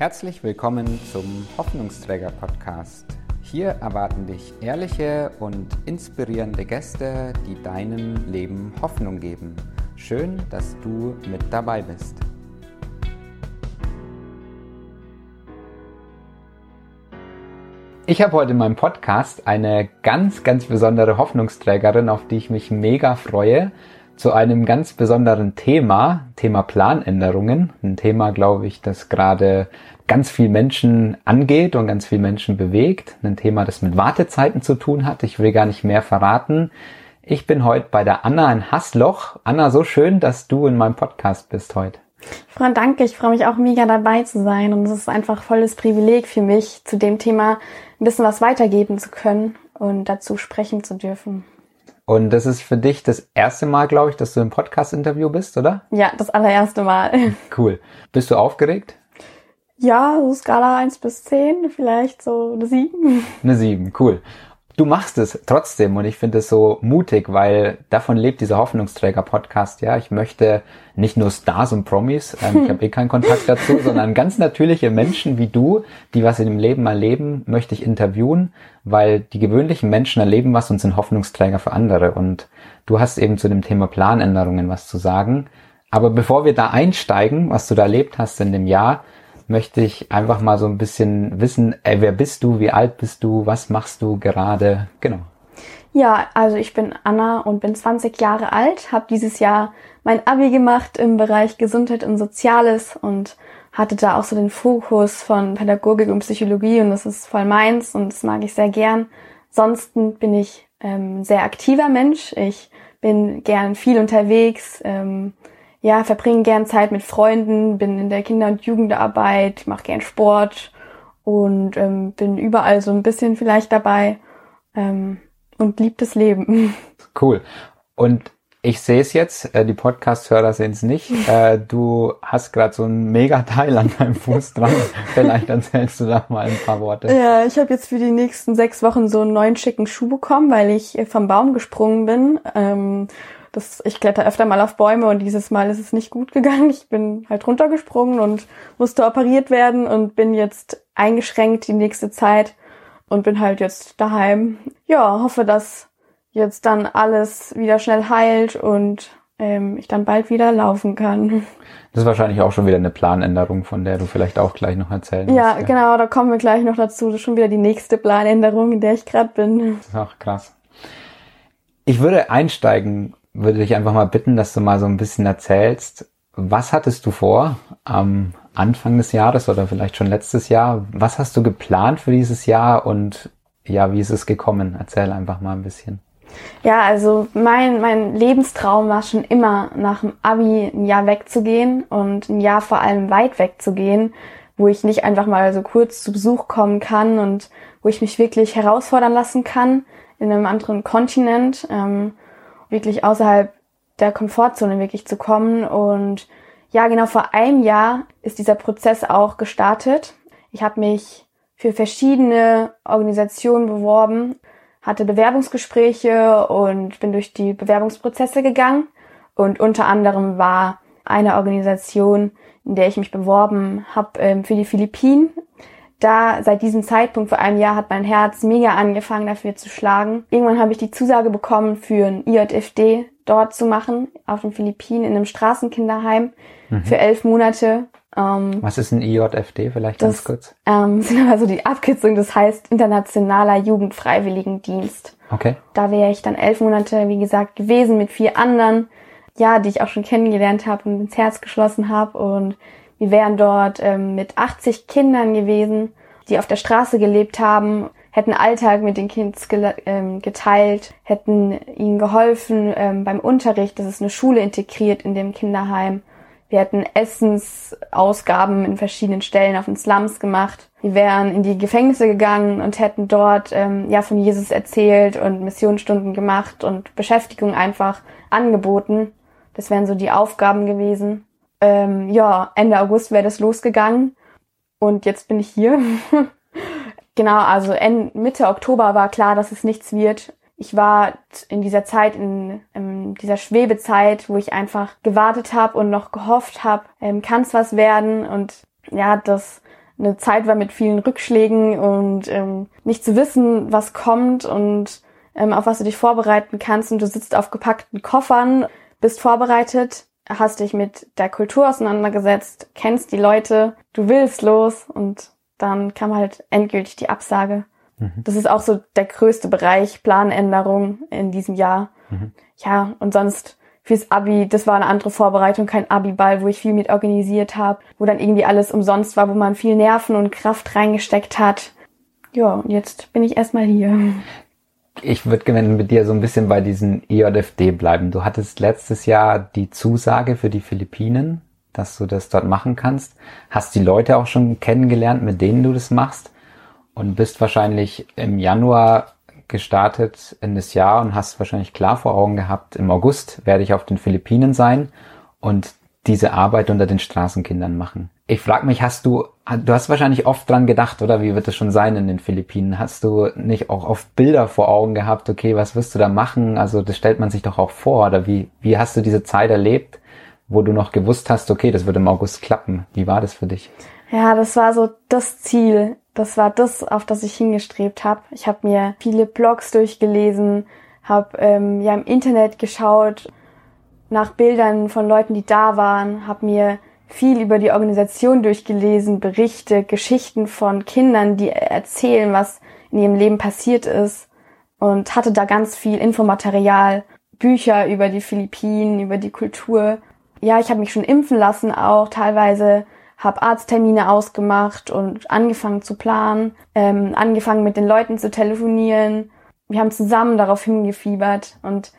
Herzlich willkommen zum Hoffnungsträger Podcast. Hier erwarten dich ehrliche und inspirierende Gäste, die deinem Leben Hoffnung geben. Schön, dass du mit dabei bist. Ich habe heute in meinem Podcast eine ganz, ganz besondere Hoffnungsträgerin, auf die ich mich mega freue, zu einem ganz besonderen Thema, Thema Planänderungen. Ein Thema, glaube ich, das gerade ganz viel Menschen angeht und ganz viel Menschen bewegt. Ein Thema, das mit Wartezeiten zu tun hat. Ich will gar nicht mehr verraten. Ich bin heute bei der Anna in Hasloch. Anna, so schön, dass du in meinem Podcast bist heute. Frau, danke. Ich freue mich auch mega dabei zu sein. Und es ist einfach volles Privileg für mich, zu dem Thema ein bisschen was weitergeben zu können und dazu sprechen zu dürfen. Und das ist für dich das erste Mal, glaube ich, dass du im Podcast-Interview bist, oder? Ja, das allererste Mal. Cool. Bist du aufgeregt? Ja, so Skala 1 bis 10, vielleicht so eine 7. Eine 7, cool du machst es trotzdem und ich finde es so mutig, weil davon lebt dieser Hoffnungsträger-Podcast. Ja, ich möchte nicht nur Stars und Promis, ähm, ich habe eh keinen Kontakt dazu, sondern ganz natürliche Menschen wie du, die was in dem Leben erleben, möchte ich interviewen, weil die gewöhnlichen Menschen erleben was und sind Hoffnungsträger für andere. Und du hast eben zu dem Thema Planänderungen was zu sagen. Aber bevor wir da einsteigen, was du da erlebt hast in dem Jahr, möchte ich einfach mal so ein bisschen wissen, ey, wer bist du, wie alt bist du, was machst du gerade? Genau. Ja, also ich bin Anna und bin 20 Jahre alt, habe dieses Jahr mein Abi gemacht im Bereich Gesundheit und Soziales und hatte da auch so den Fokus von Pädagogik und Psychologie und das ist voll meins und das mag ich sehr gern. Ansonsten bin ich ähm, sehr aktiver Mensch. Ich bin gern viel unterwegs, ähm, ja, verbringe gern Zeit mit Freunden, bin in der Kinder- und Jugendarbeit, mache gern Sport und ähm, bin überall so ein bisschen vielleicht dabei ähm, und lieb das Leben. Cool. Und ich sehe es jetzt, äh, die Podcast-Hörer sehen es nicht. Äh, du hast gerade so ein mega Teil an deinem Fuß dran. Vielleicht erzählst du da mal ein paar Worte. Ja, ich habe jetzt für die nächsten sechs Wochen so einen neuen schicken Schuh bekommen, weil ich vom Baum gesprungen bin. Ähm, das, ich kletter öfter mal auf Bäume und dieses Mal ist es nicht gut gegangen. Ich bin halt runtergesprungen und musste operiert werden und bin jetzt eingeschränkt die nächste Zeit und bin halt jetzt daheim. Ja, hoffe, dass jetzt dann alles wieder schnell heilt und ähm, ich dann bald wieder laufen kann. Das ist wahrscheinlich auch schon wieder eine Planänderung, von der du vielleicht auch gleich noch erzählen Ja, musst, genau, da kommen wir gleich noch dazu. Das ist schon wieder die nächste Planänderung, in der ich gerade bin. Ach, krass. Ich würde einsteigen würde dich einfach mal bitten, dass du mal so ein bisschen erzählst, was hattest du vor am Anfang des Jahres oder vielleicht schon letztes Jahr? Was hast du geplant für dieses Jahr und ja, wie ist es gekommen? Erzähl einfach mal ein bisschen. Ja, also mein, mein Lebenstraum war schon immer, nach dem Abi ein Jahr wegzugehen und ein Jahr vor allem weit wegzugehen, wo ich nicht einfach mal so kurz zu Besuch kommen kann und wo ich mich wirklich herausfordern lassen kann in einem anderen Kontinent. Ähm, wirklich außerhalb der Komfortzone wirklich zu kommen. Und ja, genau vor einem Jahr ist dieser Prozess auch gestartet. Ich habe mich für verschiedene Organisationen beworben, hatte Bewerbungsgespräche und bin durch die Bewerbungsprozesse gegangen. Und unter anderem war eine Organisation, in der ich mich beworben habe, ähm, für die Philippinen da seit diesem Zeitpunkt vor einem Jahr hat mein Herz mega angefangen dafür zu schlagen. Irgendwann habe ich die Zusage bekommen, für ein IJFD dort zu machen, auf den Philippinen in einem Straßenkinderheim mhm. für elf Monate. Ähm, Was ist ein IJFD vielleicht ganz kurz? Ähm, sind also die Abkürzung, das heißt Internationaler Jugendfreiwilligendienst. Okay. Da wäre ich dann elf Monate, wie gesagt, gewesen mit vier anderen, ja, die ich auch schon kennengelernt habe und ins Herz geschlossen habe und wir wären dort ähm, mit 80 Kindern gewesen, die auf der Straße gelebt haben, hätten Alltag mit den Kids ähm, geteilt, hätten ihnen geholfen ähm, beim Unterricht. Das ist eine Schule integriert in dem Kinderheim. Wir hätten Essensausgaben in verschiedenen Stellen auf den Slums gemacht. Wir wären in die Gefängnisse gegangen und hätten dort ähm, ja von Jesus erzählt und Missionsstunden gemacht und Beschäftigung einfach angeboten. Das wären so die Aufgaben gewesen ähm, ja, Ende August wäre das losgegangen und jetzt bin ich hier. genau, also Ende, Mitte Oktober war klar, dass es nichts wird. Ich war in dieser Zeit, in, in dieser Schwebezeit, wo ich einfach gewartet habe und noch gehofft habe, ähm, kann es was werden und ja, das eine Zeit war mit vielen Rückschlägen und ähm, nicht zu wissen, was kommt und ähm, auf was du dich vorbereiten kannst und du sitzt auf gepackten Koffern, bist vorbereitet, hast dich mit der Kultur auseinandergesetzt, kennst die Leute, du willst los und dann kam halt endgültig die Absage. Mhm. Das ist auch so der größte Bereich Planänderung in diesem Jahr. Mhm. Ja, und sonst fürs Abi, das war eine andere Vorbereitung, kein Abi-Ball, wo ich viel mit organisiert habe, wo dann irgendwie alles umsonst war, wo man viel Nerven und Kraft reingesteckt hat. Ja, und jetzt bin ich erstmal hier. Ich würde gerne mit dir so ein bisschen bei diesen IJFD bleiben. Du hattest letztes Jahr die Zusage für die Philippinen, dass du das dort machen kannst. Hast die Leute auch schon kennengelernt, mit denen du das machst und bist wahrscheinlich im Januar gestartet in das Jahr und hast wahrscheinlich klar vor Augen gehabt, im August werde ich auf den Philippinen sein und diese Arbeit unter den Straßenkindern machen. Ich frage mich, hast du, du hast wahrscheinlich oft dran gedacht, oder wie wird es schon sein in den Philippinen? Hast du nicht auch oft Bilder vor Augen gehabt, okay, was wirst du da machen? Also das stellt man sich doch auch vor, oder wie, wie hast du diese Zeit erlebt, wo du noch gewusst hast, okay, das wird im August klappen? Wie war das für dich? Ja, das war so das Ziel, das war das, auf das ich hingestrebt habe. Ich habe mir viele Blogs durchgelesen, habe ähm, ja im Internet geschaut nach Bildern von Leuten, die da waren, habe mir viel über die Organisation durchgelesen, Berichte, Geschichten von Kindern, die erzählen, was in ihrem Leben passiert ist und hatte da ganz viel Infomaterial, Bücher über die Philippinen, über die Kultur. Ja, ich habe mich schon impfen lassen auch teilweise habe Arzttermine ausgemacht und angefangen zu planen, ähm, angefangen mit den Leuten zu telefonieren. Wir haben zusammen darauf hingefiebert und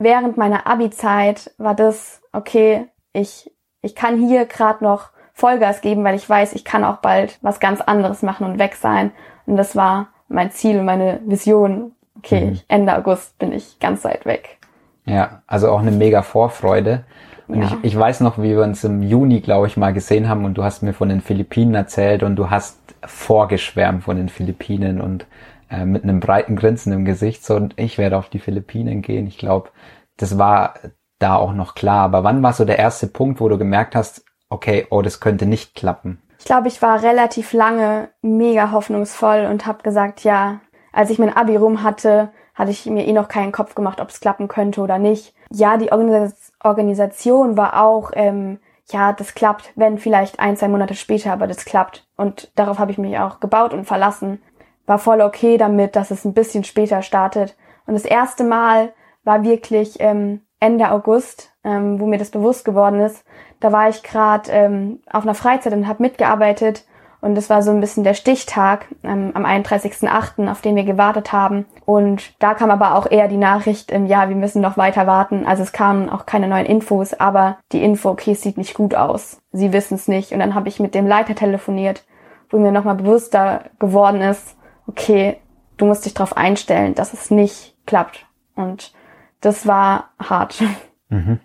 während meiner Abi-Zeit war das, okay, ich, ich kann hier gerade noch Vollgas geben, weil ich weiß, ich kann auch bald was ganz anderes machen und weg sein. Und das war mein Ziel und meine Vision. Okay, mhm. Ende August bin ich ganz weit weg. Ja, also auch eine mega Vorfreude. Und ja. ich, ich weiß noch, wie wir uns im Juni, glaube ich, mal gesehen haben und du hast mir von den Philippinen erzählt und du hast vorgeschwärmt von den Philippinen und äh, mit einem breiten Grinsen im Gesicht so und ich werde auf die Philippinen gehen. Ich glaube, das war da auch noch klar. Aber wann war so der erste Punkt, wo du gemerkt hast, okay, oh, das könnte nicht klappen? Ich glaube, ich war relativ lange mega hoffnungsvoll und habe gesagt, ja, als ich mein Abi rum hatte, hatte ich mir eh noch keinen Kopf gemacht, ob es klappen könnte oder nicht. Ja, die Organisation Organisation war auch, ähm, ja, das klappt, wenn vielleicht ein, zwei Monate später, aber das klappt. Und darauf habe ich mich auch gebaut und verlassen. War voll okay damit, dass es ein bisschen später startet. Und das erste Mal war wirklich ähm, Ende August, ähm, wo mir das bewusst geworden ist. Da war ich gerade ähm, auf einer Freizeit und habe mitgearbeitet und das war so ein bisschen der Stichtag ähm, am 31.08., auf den wir gewartet haben. Und da kam aber auch eher die Nachricht, ähm, ja, wir müssen noch weiter warten. Also es kamen auch keine neuen Infos, aber die Info, okay, es sieht nicht gut aus. Sie wissen es nicht. Und dann habe ich mit dem Leiter telefoniert, wo mir nochmal bewusster geworden ist, okay, du musst dich darauf einstellen, dass es nicht klappt. Und das war hart. Mhm.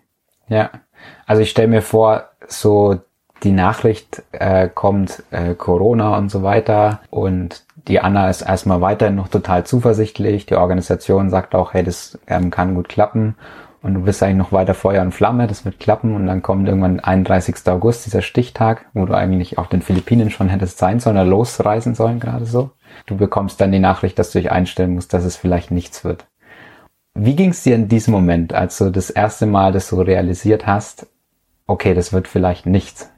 Ja, also ich stelle mir vor, so die Nachricht äh, kommt, äh, Corona und so weiter. Und die Anna ist erstmal weiterhin noch total zuversichtlich. Die Organisation sagt auch, hey, das ähm, kann gut klappen. Und du bist eigentlich noch weiter Feuer und Flamme, das wird klappen. Und dann kommt irgendwann 31. August, dieser Stichtag, wo du eigentlich auf den Philippinen schon hättest sein sollen oder losreisen sollen, gerade so. Du bekommst dann die Nachricht, dass du dich einstellen musst, dass es vielleicht nichts wird. Wie ging es dir in diesem Moment, als du das erste Mal das so realisiert hast, okay, das wird vielleicht nichts?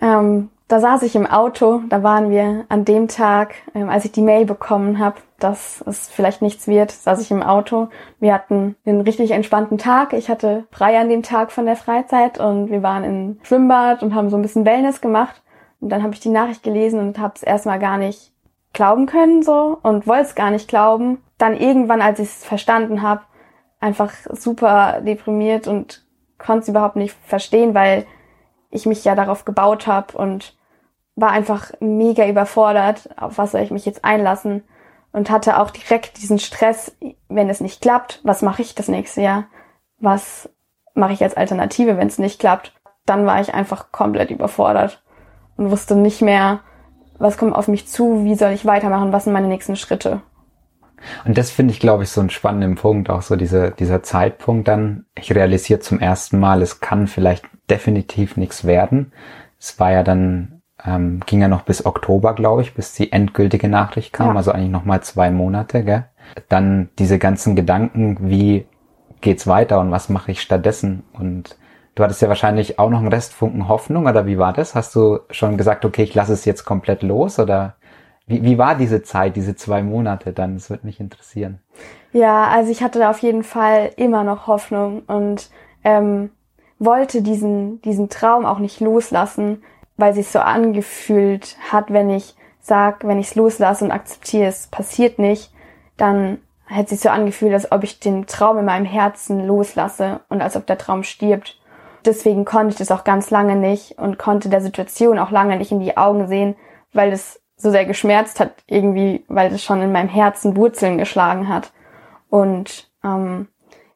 Ähm, da saß ich im Auto, da waren wir an dem Tag, ähm, als ich die Mail bekommen habe, dass es vielleicht nichts wird, saß ich im Auto. Wir hatten einen richtig entspannten Tag. Ich hatte frei an dem Tag von der Freizeit und wir waren im Schwimmbad und haben so ein bisschen Wellness gemacht. Und dann habe ich die Nachricht gelesen und habe es erstmal gar nicht glauben können so und wollte es gar nicht glauben. Dann irgendwann, als ich es verstanden habe, einfach super deprimiert und konnte es überhaupt nicht verstehen, weil ich mich ja darauf gebaut habe und war einfach mega überfordert, auf was soll ich mich jetzt einlassen und hatte auch direkt diesen Stress, wenn es nicht klappt, was mache ich das nächste Jahr? Was mache ich als Alternative, wenn es nicht klappt? Dann war ich einfach komplett überfordert und wusste nicht mehr, was kommt auf mich zu, wie soll ich weitermachen, was sind meine nächsten Schritte. Und das finde ich, glaube ich, so einen spannenden Punkt, auch so diese, dieser Zeitpunkt dann. Ich realisiere zum ersten Mal, es kann vielleicht definitiv nichts werden. Es war ja dann ähm, ging ja noch bis Oktober, glaube ich, bis die endgültige Nachricht kam, ja. also eigentlich nochmal zwei Monate, gell? Dann diese ganzen Gedanken, wie geht's weiter und was mache ich stattdessen? Und du hattest ja wahrscheinlich auch noch einen Restfunken Hoffnung, oder wie war das? Hast du schon gesagt, okay, ich lasse es jetzt komplett los, oder wie, wie war diese Zeit, diese zwei Monate dann? Das würde mich interessieren. Ja, also ich hatte da auf jeden Fall immer noch Hoffnung und ähm, wollte diesen, diesen Traum auch nicht loslassen, weil sich so angefühlt hat, wenn ich sag, wenn ich es loslasse und akzeptiere, es passiert nicht, dann hätte sich so angefühlt, als ob ich den Traum in meinem Herzen loslasse und als ob der Traum stirbt. Deswegen konnte ich das auch ganz lange nicht und konnte der Situation auch lange nicht in die Augen sehen, weil es so sehr geschmerzt hat, irgendwie, weil es schon in meinem Herzen Wurzeln geschlagen hat. Und ähm,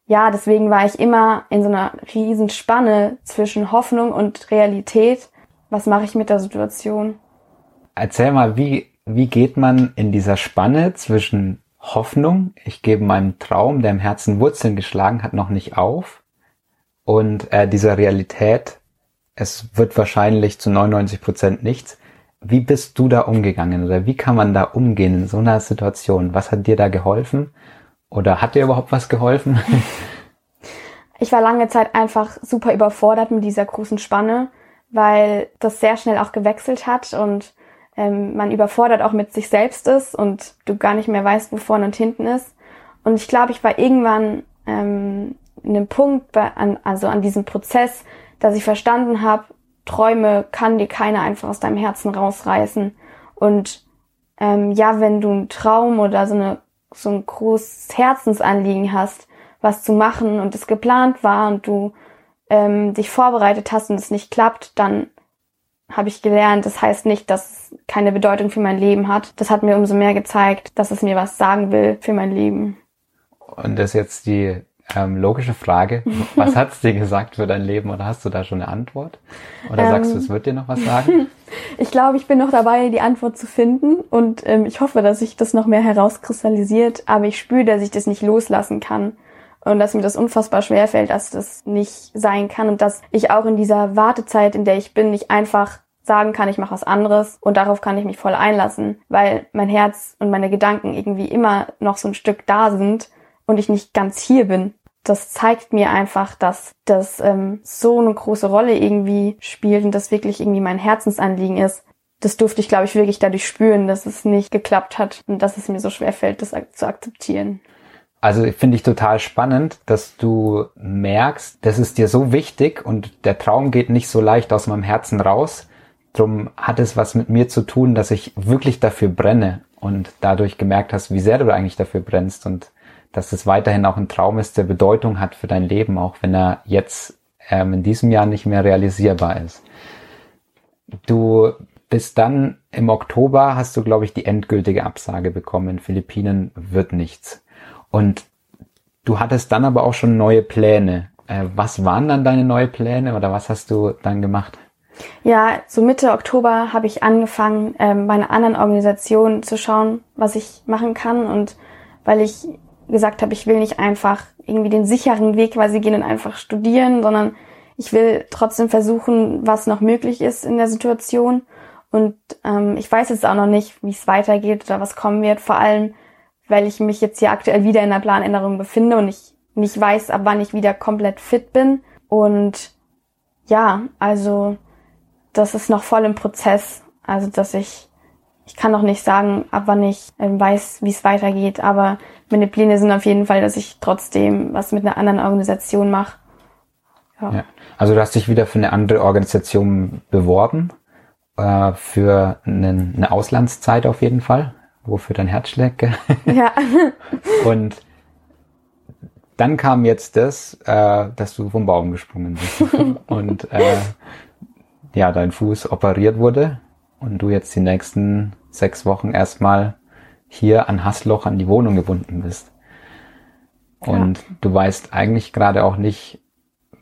ja, deswegen war ich immer in so einer riesen Spanne zwischen Hoffnung und Realität. Was mache ich mit der Situation? Erzähl mal, wie, wie geht man in dieser Spanne zwischen Hoffnung, ich gebe meinem Traum, der im Herzen Wurzeln geschlagen hat, noch nicht auf, und äh, dieser Realität, es wird wahrscheinlich zu 99 Prozent nichts. Wie bist du da umgegangen oder wie kann man da umgehen in so einer Situation? Was hat dir da geholfen? Oder hat dir überhaupt was geholfen? Ich war lange Zeit einfach super überfordert mit dieser großen Spanne, weil das sehr schnell auch gewechselt hat und ähm, man überfordert auch mit sich selbst ist und du gar nicht mehr weißt, wo vorne und hinten ist. Und ich glaube, ich war irgendwann ähm, in einem Punkt, bei, an, also an diesem Prozess, dass ich verstanden habe, Träume kann dir keiner einfach aus deinem Herzen rausreißen. Und ähm, ja, wenn du einen Traum oder so, eine, so ein großes Herzensanliegen hast, was zu machen und es geplant war und du ähm, dich vorbereitet hast und es nicht klappt, dann habe ich gelernt, das heißt nicht, dass es keine Bedeutung für mein Leben hat. Das hat mir umso mehr gezeigt, dass es mir was sagen will für mein Leben. Und das ist jetzt die ähm, logische Frage. Was hat es dir gesagt für dein Leben oder hast du da schon eine Antwort? Oder ähm, sagst du, es wird dir noch was sagen? ich glaube, ich bin noch dabei, die Antwort zu finden. Und ähm, ich hoffe, dass sich das noch mehr herauskristallisiert, aber ich spüre, dass ich das nicht loslassen kann. Und dass mir das unfassbar schwer fällt, dass das nicht sein kann. Und dass ich auch in dieser Wartezeit, in der ich bin, nicht einfach sagen kann, ich mache was anderes. Und darauf kann ich mich voll einlassen, weil mein Herz und meine Gedanken irgendwie immer noch so ein Stück da sind und ich nicht ganz hier bin das zeigt mir einfach, dass das ähm, so eine große Rolle irgendwie spielt und das wirklich irgendwie mein Herzensanliegen ist. Das durfte ich, glaube ich, wirklich dadurch spüren, dass es nicht geklappt hat und dass es mir so schwer fällt, das zu akzeptieren. Also finde ich total spannend, dass du merkst, das ist dir so wichtig und der Traum geht nicht so leicht aus meinem Herzen raus. Drum hat es was mit mir zu tun, dass ich wirklich dafür brenne und dadurch gemerkt hast, wie sehr du eigentlich dafür brennst und dass es weiterhin auch ein Traum ist, der Bedeutung hat für dein Leben, auch wenn er jetzt ähm, in diesem Jahr nicht mehr realisierbar ist. Du bist dann im Oktober hast du, glaube ich, die endgültige Absage bekommen. In Philippinen wird nichts. Und du hattest dann aber auch schon neue Pläne. Äh, was waren dann deine neue Pläne oder was hast du dann gemacht? Ja, so Mitte Oktober habe ich angefangen, ähm, bei einer anderen Organisation zu schauen, was ich machen kann. Und weil ich gesagt habe, ich will nicht einfach irgendwie den sicheren Weg quasi gehen und einfach studieren, sondern ich will trotzdem versuchen, was noch möglich ist in der Situation. Und ähm, ich weiß jetzt auch noch nicht, wie es weitergeht oder was kommen wird. Vor allem, weil ich mich jetzt hier aktuell wieder in der Planänderung befinde und ich nicht weiß, ab wann ich wieder komplett fit bin. Und ja, also das ist noch voll im Prozess. Also dass ich, ich kann noch nicht sagen, ab wann ich äh, weiß, wie es weitergeht, aber meine Pläne sind auf jeden Fall, dass ich trotzdem was mit einer anderen Organisation mache. Ja. ja. Also du hast dich wieder für eine andere Organisation beworben, äh, für eine, eine Auslandszeit auf jeden Fall, wofür dein Herz schlägt. Ja. Und dann kam jetzt das, äh, dass du vom Baum gesprungen bist und äh, ja, dein Fuß operiert wurde und du jetzt die nächsten sechs Wochen erstmal hier an Hassloch an die Wohnung gebunden bist. Und ja. du weißt eigentlich gerade auch nicht,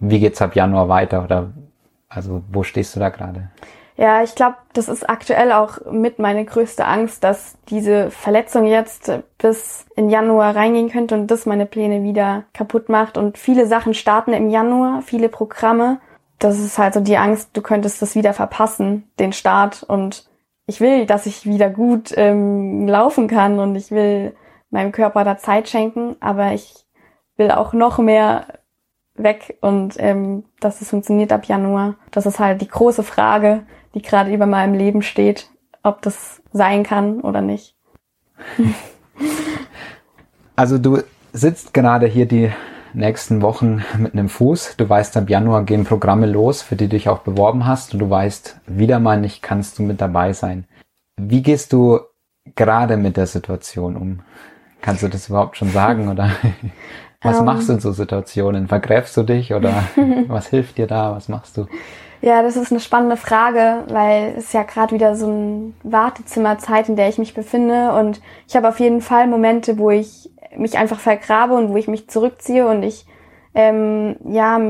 wie geht's ab Januar weiter oder also wo stehst du da gerade? Ja, ich glaube, das ist aktuell auch mit meine größte Angst, dass diese Verletzung jetzt bis in Januar reingehen könnte und das meine Pläne wieder kaputt macht. Und viele Sachen starten im Januar, viele Programme. das ist halt so die Angst, du könntest das wieder verpassen, den Start. Und ich will, dass ich wieder gut ähm, laufen kann und ich will meinem Körper da Zeit schenken, aber ich will auch noch mehr weg und ähm, dass es funktioniert ab Januar. Das ist halt die große Frage, die gerade über meinem Leben steht, ob das sein kann oder nicht. Also du sitzt gerade hier die nächsten Wochen mit einem Fuß. Du weißt, ab Januar gehen Programme los, für die du dich auch beworben hast. Und du weißt, wieder mal nicht kannst du mit dabei sein. Wie gehst du gerade mit der Situation um? Kannst du das überhaupt schon sagen oder was um, ähm. machst du in so Situationen? Vergräbst du dich oder was hilft dir da? Was machst du? Ja, das ist eine spannende Frage, weil es ja gerade wieder so ein Wartezimmerzeit, in der ich mich befinde und ich habe auf jeden Fall Momente, wo ich mich einfach vergrabe und wo ich mich zurückziehe und ich ähm, ja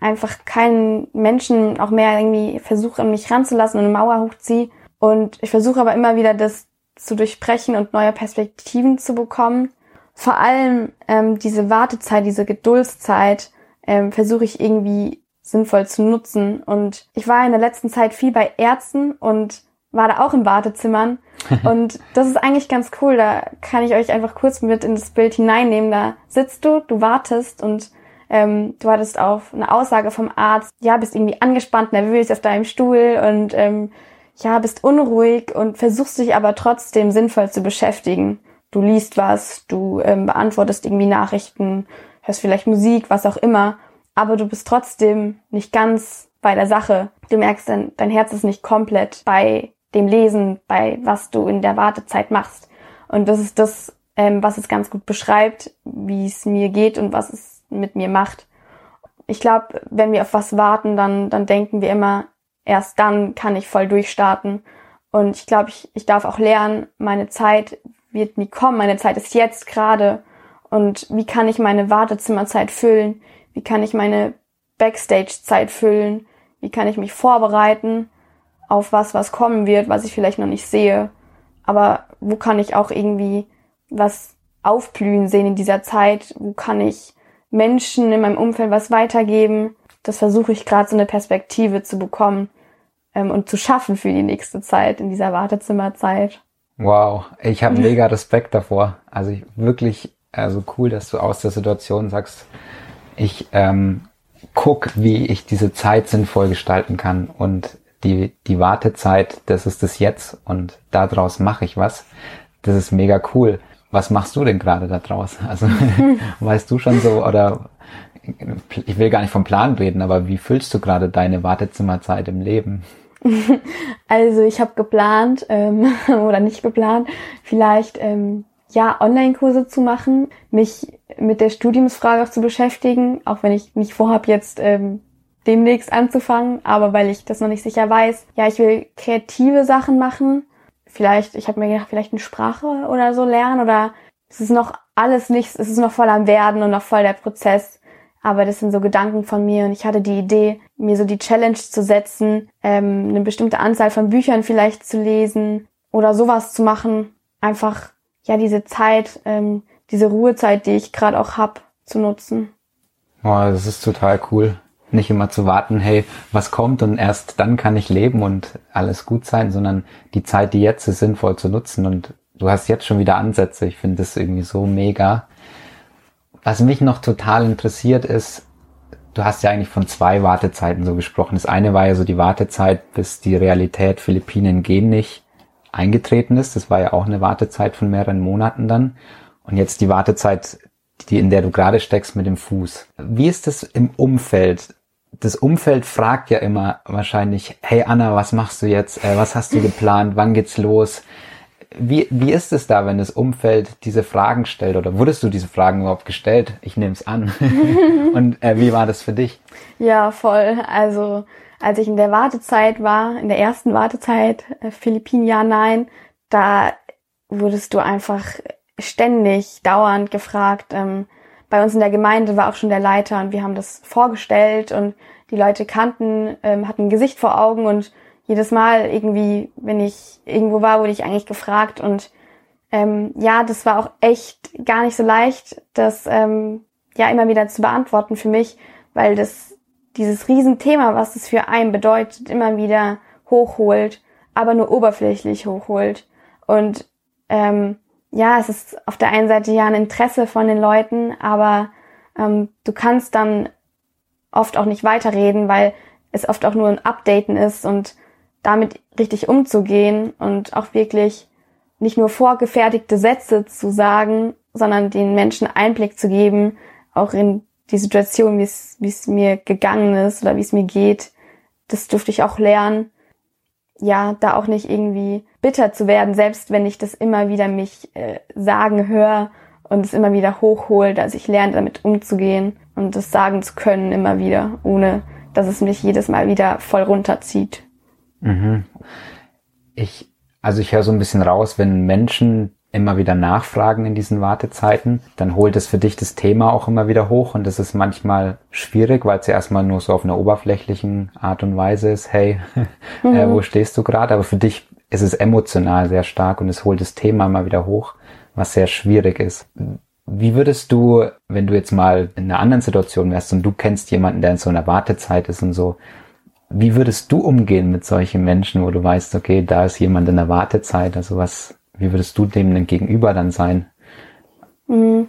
einfach keinen Menschen auch mehr irgendwie versuche an mich ranzulassen und eine Mauer hochziehe und ich versuche aber immer wieder das zu durchbrechen und neue Perspektiven zu bekommen. Vor allem ähm, diese Wartezeit, diese Geduldszeit ähm, versuche ich irgendwie sinnvoll zu nutzen. Und ich war in der letzten Zeit viel bei Ärzten und war da auch in Wartezimmern. und das ist eigentlich ganz cool. Da kann ich euch einfach kurz mit in das Bild hineinnehmen. Da sitzt du, du wartest und ähm, du hattest auf eine Aussage vom Arzt, ja, bist irgendwie angespannt, nervös auf deinem Stuhl und ähm, ja, bist unruhig und versuchst dich aber trotzdem sinnvoll zu beschäftigen. Du liest was, du ähm, beantwortest irgendwie Nachrichten, hörst vielleicht Musik, was auch immer, aber du bist trotzdem nicht ganz bei der Sache. Du merkst, dein, dein Herz ist nicht komplett bei dem Lesen, bei was du in der Wartezeit machst. Und das ist das, ähm, was es ganz gut beschreibt, wie es mir geht und was es mit mir macht. Ich glaube, wenn wir auf was warten, dann, dann denken wir immer, erst dann kann ich voll durchstarten. Und ich glaube, ich, ich darf auch lernen, meine Zeit wird nie kommen, meine Zeit ist jetzt gerade. Und wie kann ich meine Wartezimmerzeit füllen? Wie kann ich meine Backstage-Zeit füllen? Wie kann ich mich vorbereiten auf was, was kommen wird, was ich vielleicht noch nicht sehe? Aber wo kann ich auch irgendwie was aufblühen sehen in dieser Zeit? Wo kann ich Menschen in meinem Umfeld was weitergeben? das versuche ich gerade so eine Perspektive zu bekommen ähm, und zu schaffen für die nächste Zeit in dieser Wartezimmerzeit. Wow, ich habe mega Respekt davor. Also ich, wirklich, also cool, dass du aus der Situation sagst, ich ähm, guck, wie ich diese Zeit sinnvoll gestalten kann und die, die Wartezeit, das ist das Jetzt und daraus mache ich was. Das ist mega cool. Was machst du denn gerade da draus? Also weißt du schon so oder ich will gar nicht vom Plan reden, aber wie füllst du gerade deine Wartezimmerzeit im Leben? Also ich habe geplant ähm, oder nicht geplant, vielleicht ähm, ja Online-Kurse zu machen, mich mit der Studiumsfrage auch zu beschäftigen, auch wenn ich nicht vorhab jetzt ähm, demnächst anzufangen, aber weil ich das noch nicht sicher weiß. Ja, ich will kreative Sachen machen. Vielleicht, ich habe mir gedacht, vielleicht eine Sprache oder so lernen oder es ist noch alles nichts, es ist noch voll am Werden und noch voll der Prozess. Aber das sind so Gedanken von mir und ich hatte die Idee, mir so die Challenge zu setzen, ähm, eine bestimmte Anzahl von Büchern vielleicht zu lesen oder sowas zu machen. Einfach, ja, diese Zeit, ähm, diese Ruhezeit, die ich gerade auch hab, zu nutzen. Oh, das ist total cool. Nicht immer zu warten, hey, was kommt und erst dann kann ich leben und alles gut sein, sondern die Zeit, die jetzt ist, sinnvoll zu nutzen. Und du hast jetzt schon wieder Ansätze. Ich finde das irgendwie so mega. Was mich noch total interessiert ist, du hast ja eigentlich von zwei Wartezeiten so gesprochen. Das eine war ja so die Wartezeit, bis die Realität Philippinen gehen nicht eingetreten ist. Das war ja auch eine Wartezeit von mehreren Monaten dann. Und jetzt die Wartezeit, die, in der du gerade steckst mit dem Fuß. Wie ist das im Umfeld? Das Umfeld fragt ja immer wahrscheinlich, hey Anna, was machst du jetzt? Äh, was hast du geplant? Wann geht's los? Wie, wie ist es da, wenn das Umfeld diese Fragen stellt? Oder wurdest du diese Fragen überhaupt gestellt? Ich nehme es an. Und äh, wie war das für dich? Ja, voll. Also als ich in der Wartezeit war, in der ersten Wartezeit, äh, Philippinen ja, nein, da wurdest du einfach ständig, dauernd gefragt. Ähm, bei uns in der Gemeinde war auch schon der Leiter und wir haben das vorgestellt und die Leute kannten, ähm, hatten ein Gesicht vor Augen und jedes Mal irgendwie, wenn ich irgendwo war, wurde ich eigentlich gefragt und ähm, ja, das war auch echt gar nicht so leicht, das ähm, ja immer wieder zu beantworten für mich, weil das dieses Riesenthema, was es für einen bedeutet, immer wieder hochholt, aber nur oberflächlich hochholt. Und ähm, ja, es ist auf der einen Seite ja ein Interesse von den Leuten, aber ähm, du kannst dann oft auch nicht weiterreden, weil es oft auch nur ein Updaten ist und damit richtig umzugehen und auch wirklich nicht nur vorgefertigte Sätze zu sagen, sondern den Menschen Einblick zu geben, auch in die Situation, wie es, mir gegangen ist oder wie es mir geht. Das durfte ich auch lernen. Ja, da auch nicht irgendwie bitter zu werden, selbst wenn ich das immer wieder mich äh, sagen höre und es immer wieder hochholt. Also ich lerne damit umzugehen und das sagen zu können immer wieder, ohne dass es mich jedes Mal wieder voll runterzieht. Mhm. Ich, also ich höre so ein bisschen raus, wenn Menschen immer wieder nachfragen in diesen Wartezeiten, dann holt es für dich das Thema auch immer wieder hoch und das ist manchmal schwierig, weil es ja erstmal nur so auf einer oberflächlichen Art und Weise ist, hey, mhm. äh, wo stehst du gerade? Aber für dich ist es emotional sehr stark und es holt das Thema immer wieder hoch, was sehr schwierig ist. Wie würdest du, wenn du jetzt mal in einer anderen Situation wärst und du kennst jemanden, der in so einer Wartezeit ist und so, wie würdest du umgehen mit solchen Menschen, wo du weißt, okay, da ist jemand in der Wartezeit? Also was, wie würdest du dem denn gegenüber dann sein? Mhm.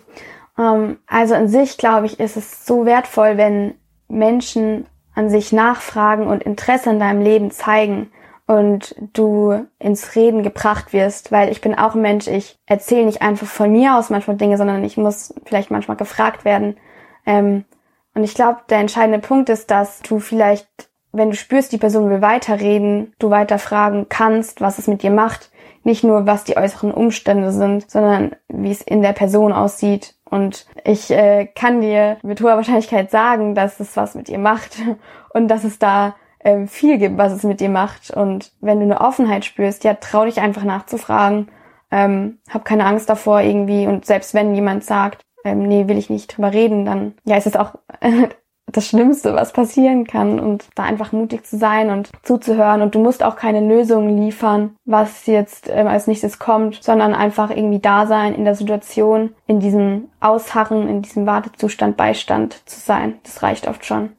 Ähm, also an sich, glaube ich, ist es so wertvoll, wenn Menschen an sich nachfragen und Interesse an deinem Leben zeigen und du ins Reden gebracht wirst, weil ich bin auch ein Mensch, ich erzähle nicht einfach von mir aus manchmal Dinge, sondern ich muss vielleicht manchmal gefragt werden. Ähm, und ich glaube, der entscheidende Punkt ist, dass du vielleicht wenn du spürst, die Person will weiterreden, du weiter fragen kannst, was es mit dir macht. Nicht nur, was die äußeren Umstände sind, sondern wie es in der Person aussieht. Und ich äh, kann dir mit hoher Wahrscheinlichkeit sagen, dass es was mit ihr macht und dass es da äh, viel gibt, was es mit dir macht. Und wenn du eine Offenheit spürst, ja, trau dich einfach nachzufragen. Ähm, hab keine Angst davor irgendwie. Und selbst wenn jemand sagt, ähm, nee, will ich nicht drüber reden, dann ja, ist es auch das Schlimmste, was passieren kann und da einfach mutig zu sein und zuzuhören und du musst auch keine Lösungen liefern, was jetzt ähm, als nächstes kommt, sondern einfach irgendwie da sein in der Situation, in diesem Ausharren, in diesem Wartezustand Beistand zu sein. Das reicht oft schon.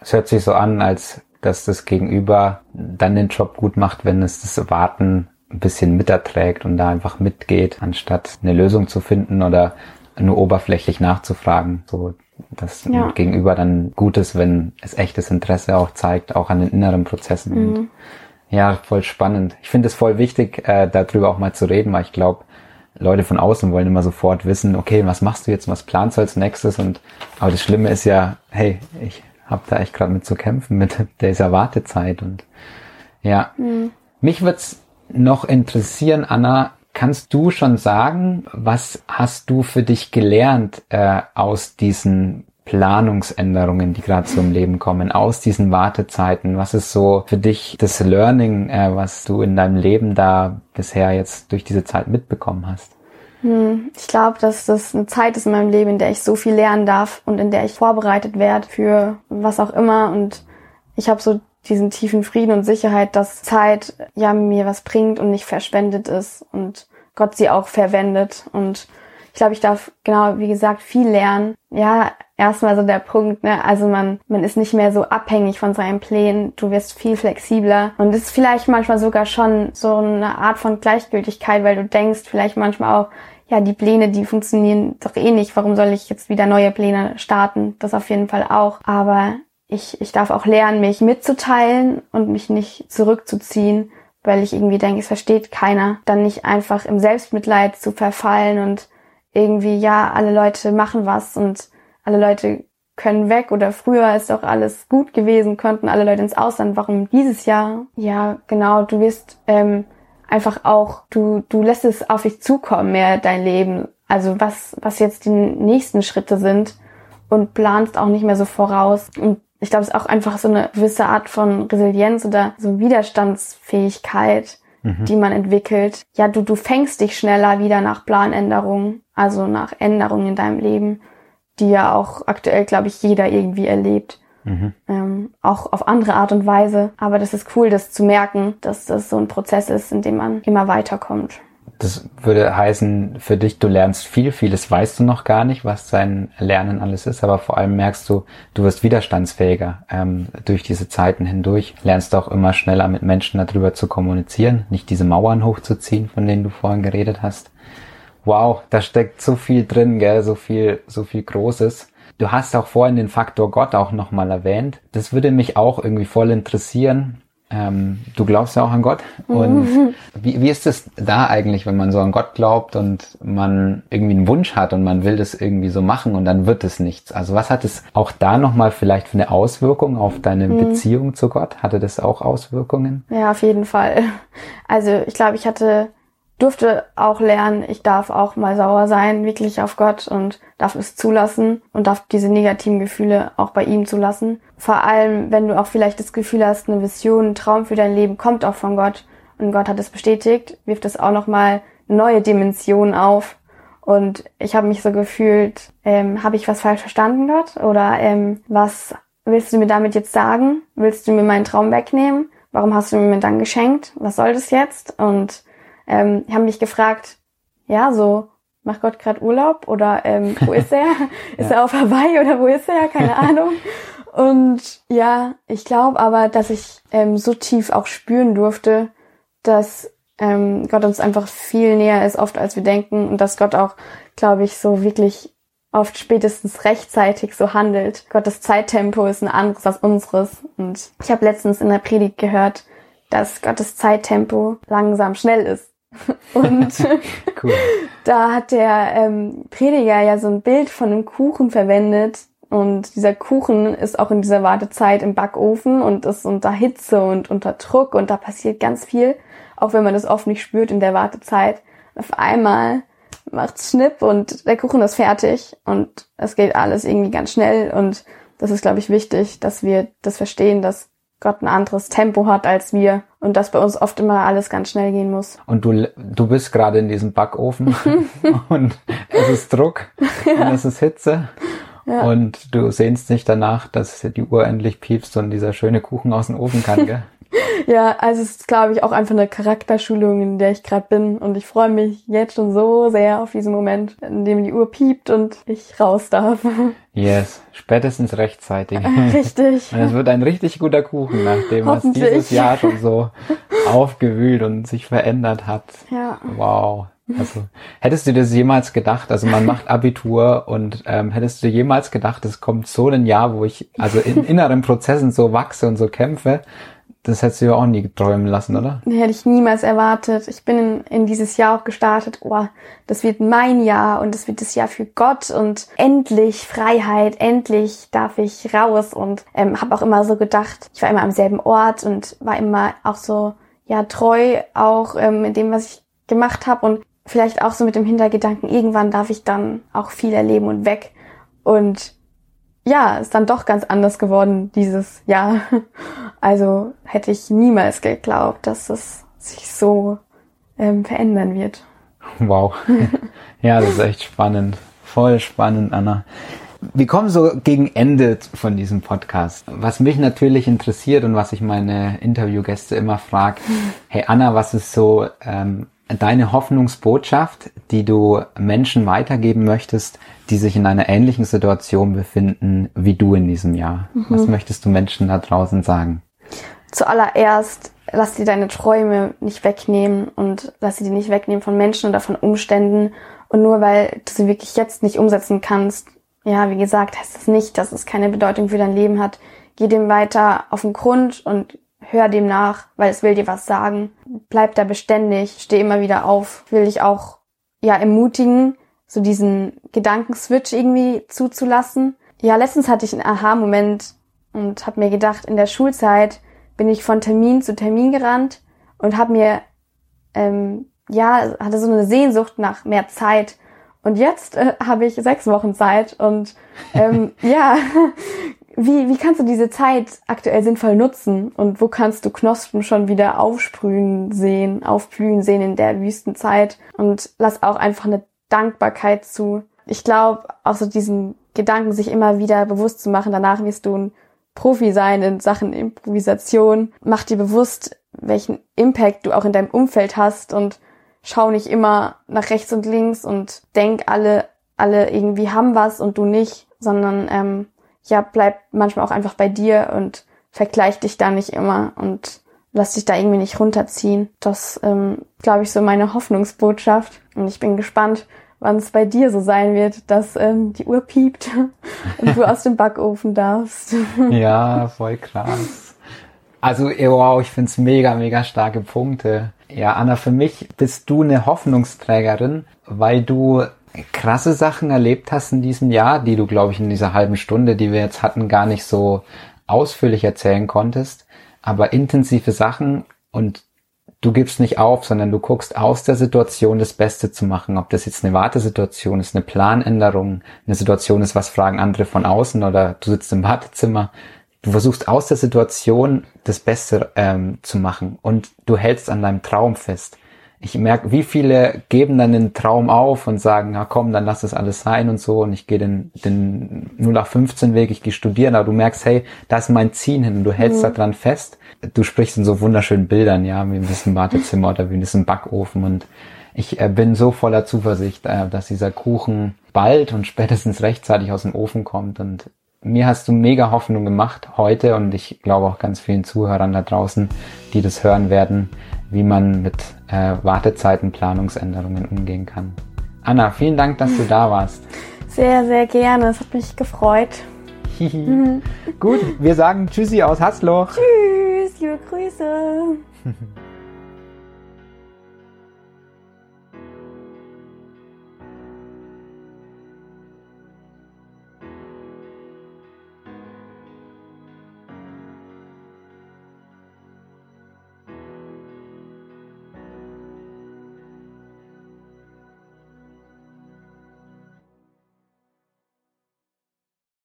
Es hört sich so an, als dass das Gegenüber dann den Job gut macht, wenn es das Warten ein bisschen miterträgt und da einfach mitgeht, anstatt eine Lösung zu finden oder nur oberflächlich nachzufragen. So das ja. Gegenüber dann gut ist, wenn es echtes Interesse auch zeigt, auch an den inneren Prozessen. Mhm. Ja, voll spannend. Ich finde es voll wichtig, äh, darüber auch mal zu reden, weil ich glaube, Leute von außen wollen immer sofort wissen, okay, was machst du jetzt, was planst du als nächstes? Und aber das Schlimme ist ja, hey, ich habe da echt gerade mit zu kämpfen mit dieser Wartezeit und ja. Mhm. Mich wird's noch interessieren, Anna, Kannst du schon sagen, was hast du für dich gelernt äh, aus diesen Planungsänderungen, die gerade so im Leben kommen, aus diesen Wartezeiten? Was ist so für dich das Learning, äh, was du in deinem Leben da bisher jetzt durch diese Zeit mitbekommen hast? Hm, ich glaube, dass das eine Zeit ist in meinem Leben, in der ich so viel lernen darf und in der ich vorbereitet werde für was auch immer. Und ich habe so diesen tiefen Frieden und Sicherheit, dass Zeit ja mir was bringt und nicht verschwendet ist und Gott sie auch verwendet. Und ich glaube, ich darf genau, wie gesagt, viel lernen. Ja, erstmal so der Punkt, ne, also man, man ist nicht mehr so abhängig von seinen Plänen, du wirst viel flexibler und es ist vielleicht manchmal sogar schon so eine Art von Gleichgültigkeit, weil du denkst vielleicht manchmal auch, ja, die Pläne, die funktionieren doch eh nicht, warum soll ich jetzt wieder neue Pläne starten? Das auf jeden Fall auch. Aber ich, ich darf auch lernen, mich mitzuteilen und mich nicht zurückzuziehen, weil ich irgendwie denke, es versteht keiner. Dann nicht einfach im Selbstmitleid zu verfallen und irgendwie, ja, alle Leute machen was und alle Leute können weg oder früher ist auch alles gut gewesen, konnten alle Leute ins Ausland. Warum dieses Jahr? Ja, genau, du wirst ähm, einfach auch, du, du lässt es auf dich zukommen, mehr dein Leben. Also was, was jetzt die nächsten Schritte sind und planst auch nicht mehr so voraus. Und ich glaube, es ist auch einfach so eine gewisse Art von Resilienz oder so Widerstandsfähigkeit, mhm. die man entwickelt. Ja, du, du fängst dich schneller wieder nach Planänderungen, also nach Änderungen in deinem Leben, die ja auch aktuell, glaube ich, jeder irgendwie erlebt. Mhm. Ähm, auch auf andere Art und Weise. Aber das ist cool, das zu merken, dass das so ein Prozess ist, in dem man immer weiterkommt. Das würde heißen, für dich, du lernst viel, vieles weißt du noch gar nicht, was dein Lernen alles ist, aber vor allem merkst du, du wirst widerstandsfähiger ähm, durch diese Zeiten hindurch, lernst auch immer schneller mit Menschen darüber zu kommunizieren, nicht diese Mauern hochzuziehen, von denen du vorhin geredet hast. Wow, da steckt so viel drin, gell, so viel, so viel Großes. Du hast auch vorhin den Faktor Gott auch nochmal erwähnt. Das würde mich auch irgendwie voll interessieren. Ähm, du glaubst ja auch an Gott. Und wie, wie ist es da eigentlich, wenn man so an Gott glaubt und man irgendwie einen Wunsch hat und man will das irgendwie so machen und dann wird es nichts? Also was hat es auch da nochmal vielleicht für eine Auswirkung auf deine mhm. Beziehung zu Gott? Hatte das auch Auswirkungen? Ja, auf jeden Fall. Also ich glaube, ich hatte durfte auch lernen, ich darf auch mal sauer sein, wirklich auf Gott und darf es zulassen und darf diese negativen Gefühle auch bei ihm zulassen. Vor allem, wenn du auch vielleicht das Gefühl hast, eine Vision, ein Traum für dein Leben kommt auch von Gott und Gott hat es bestätigt, wirft es auch nochmal neue Dimensionen auf. Und ich habe mich so gefühlt, ähm, habe ich was falsch verstanden Gott? Oder ähm, was willst du mir damit jetzt sagen? Willst du mir meinen Traum wegnehmen? Warum hast du mir dann geschenkt? Was soll das jetzt? Und ähm, haben mich gefragt, ja, so, macht Gott gerade Urlaub oder ähm, wo ist er? ist ja. er auf Hawaii oder wo ist er? Keine Ahnung. Und ja, ich glaube aber, dass ich ähm, so tief auch spüren durfte, dass ähm, Gott uns einfach viel näher ist, oft als wir denken und dass Gott auch, glaube ich, so wirklich oft spätestens rechtzeitig so handelt. Gottes Zeittempo ist ein anderes als unseres. Und ich habe letztens in der Predigt gehört, dass Gottes Zeittempo langsam schnell ist. Und cool. da hat der ähm, Prediger ja so ein Bild von einem Kuchen verwendet. Und dieser Kuchen ist auch in dieser Wartezeit im Backofen und ist unter Hitze und unter Druck und da passiert ganz viel, auch wenn man das oft nicht spürt in der Wartezeit. Auf einmal macht's Schnipp und der Kuchen ist fertig und es geht alles irgendwie ganz schnell und das ist, glaube ich, wichtig, dass wir das verstehen, dass Gott ein anderes Tempo hat als wir und dass bei uns oft immer alles ganz schnell gehen muss. Und du, du bist gerade in diesem Backofen und es ist Druck ja. und es ist Hitze ja. und du sehnst dich danach, dass die Uhr endlich piepst und dieser schöne Kuchen aus dem Ofen kann, gell? ja, also es ist, glaube ich, auch einfach eine Charakterschulung, in der ich gerade bin. Und ich freue mich jetzt schon so sehr auf diesen Moment, in dem die Uhr piept und ich raus darf. Yes, spätestens rechtzeitig. Richtig. Und es wird ein richtig guter Kuchen, nachdem es dieses Jahr schon so aufgewühlt und sich verändert hat. Ja. Wow. Also hättest du das jemals gedacht? Also man macht Abitur und ähm, hättest du jemals gedacht, es kommt so ein Jahr, wo ich also in inneren Prozessen so wachse und so kämpfe das hättest du ja auch nie träumen lassen, oder? Hätte ich niemals erwartet. Ich bin in, in, dieses Jahr auch gestartet. Oh, das wird mein Jahr und das wird das Jahr für Gott und endlich Freiheit, endlich darf ich raus und ähm, habe auch immer so gedacht, ich war immer am selben Ort und war immer auch so ja treu auch ähm, in dem, was ich gemacht habe und vielleicht auch so mit dem Hintergedanken, irgendwann darf ich dann auch viel erleben und weg und ja, ist dann doch ganz anders geworden dieses Jahr. Also hätte ich niemals geglaubt, dass es sich so ähm, verändern wird. Wow. ja, das ist echt spannend. Voll spannend, Anna. Wir kommen so gegen Ende von diesem Podcast. Was mich natürlich interessiert und was ich meine Interviewgäste immer frage, hey Anna, was ist so ähm, deine Hoffnungsbotschaft, die du Menschen weitergeben möchtest, die sich in einer ähnlichen Situation befinden wie du in diesem Jahr? Mhm. Was möchtest du Menschen da draußen sagen? Zuallererst, lass dir deine Träume nicht wegnehmen und lass sie dir nicht wegnehmen von Menschen oder von Umständen. Und nur weil du sie wirklich jetzt nicht umsetzen kannst, ja, wie gesagt, heißt das nicht, dass es keine Bedeutung für dein Leben hat. Geh dem weiter auf den Grund und hör dem nach, weil es will dir was sagen. Bleib da beständig, steh immer wieder auf. Will dich auch, ja, ermutigen, so diesen Gedankenswitch irgendwie zuzulassen. Ja, letztens hatte ich einen Aha-Moment und habe mir gedacht, in der Schulzeit bin ich von Termin zu Termin gerannt und habe mir, ähm, ja, hatte so eine Sehnsucht nach mehr Zeit. Und jetzt äh, habe ich sechs Wochen Zeit und ähm, ja, wie, wie kannst du diese Zeit aktuell sinnvoll nutzen und wo kannst du Knospen schon wieder aufsprühen sehen, aufblühen sehen in der Wüstenzeit und lass auch einfach eine Dankbarkeit zu. Ich glaube, auch so diesen Gedanken sich immer wieder bewusst zu machen, danach wirst du ein Profi sein in Sachen Improvisation. Mach dir bewusst, welchen Impact du auch in deinem Umfeld hast und schau nicht immer nach rechts und links und denk alle, alle irgendwie haben was und du nicht, sondern ähm, ja, bleib manchmal auch einfach bei dir und vergleich dich da nicht immer und lass dich da irgendwie nicht runterziehen. Das, ähm, glaube ich, so meine Hoffnungsbotschaft. Und ich bin gespannt, wann es bei dir so sein wird, dass ähm, die Uhr piept und du aus dem Backofen darfst. ja, voll krass. Also, wow, ich find's mega, mega starke Punkte. Ja, Anna, für mich bist du eine Hoffnungsträgerin, weil du krasse Sachen erlebt hast in diesem Jahr, die du, glaube ich, in dieser halben Stunde, die wir jetzt hatten, gar nicht so ausführlich erzählen konntest. Aber intensive Sachen und du gibst nicht auf, sondern du guckst aus der Situation das Beste zu machen. Ob das jetzt eine Wartesituation ist, eine Planänderung, eine Situation ist, was fragen andere von außen oder du sitzt im Wartezimmer. Du versuchst aus der Situation das Beste ähm, zu machen und du hältst an deinem Traum fest. Ich merke, wie viele geben dann den Traum auf und sagen, na komm, dann lass das alles sein und so. Und ich gehe den, den 0815 Weg, ich gehe studieren, aber du merkst, hey, da ist mein Ziel hin. Und du hältst mhm. daran fest. Du sprichst in so wunderschönen Bildern, ja, wie in diesem Wartezimmer oder wie in diesem Backofen. Und ich äh, bin so voller Zuversicht, äh, dass dieser Kuchen bald und spätestens rechtzeitig aus dem Ofen kommt. Und mir hast du mega Hoffnung gemacht heute und ich glaube auch ganz vielen Zuhörern da draußen, die das hören werden, wie man mit äh, Wartezeiten, Planungsänderungen umgehen kann. Anna, vielen Dank, dass du da warst. Sehr, sehr gerne. Es hat mich gefreut. Gut, wir sagen Tschüssi aus Haslo. Tschüss, liebe Grüße.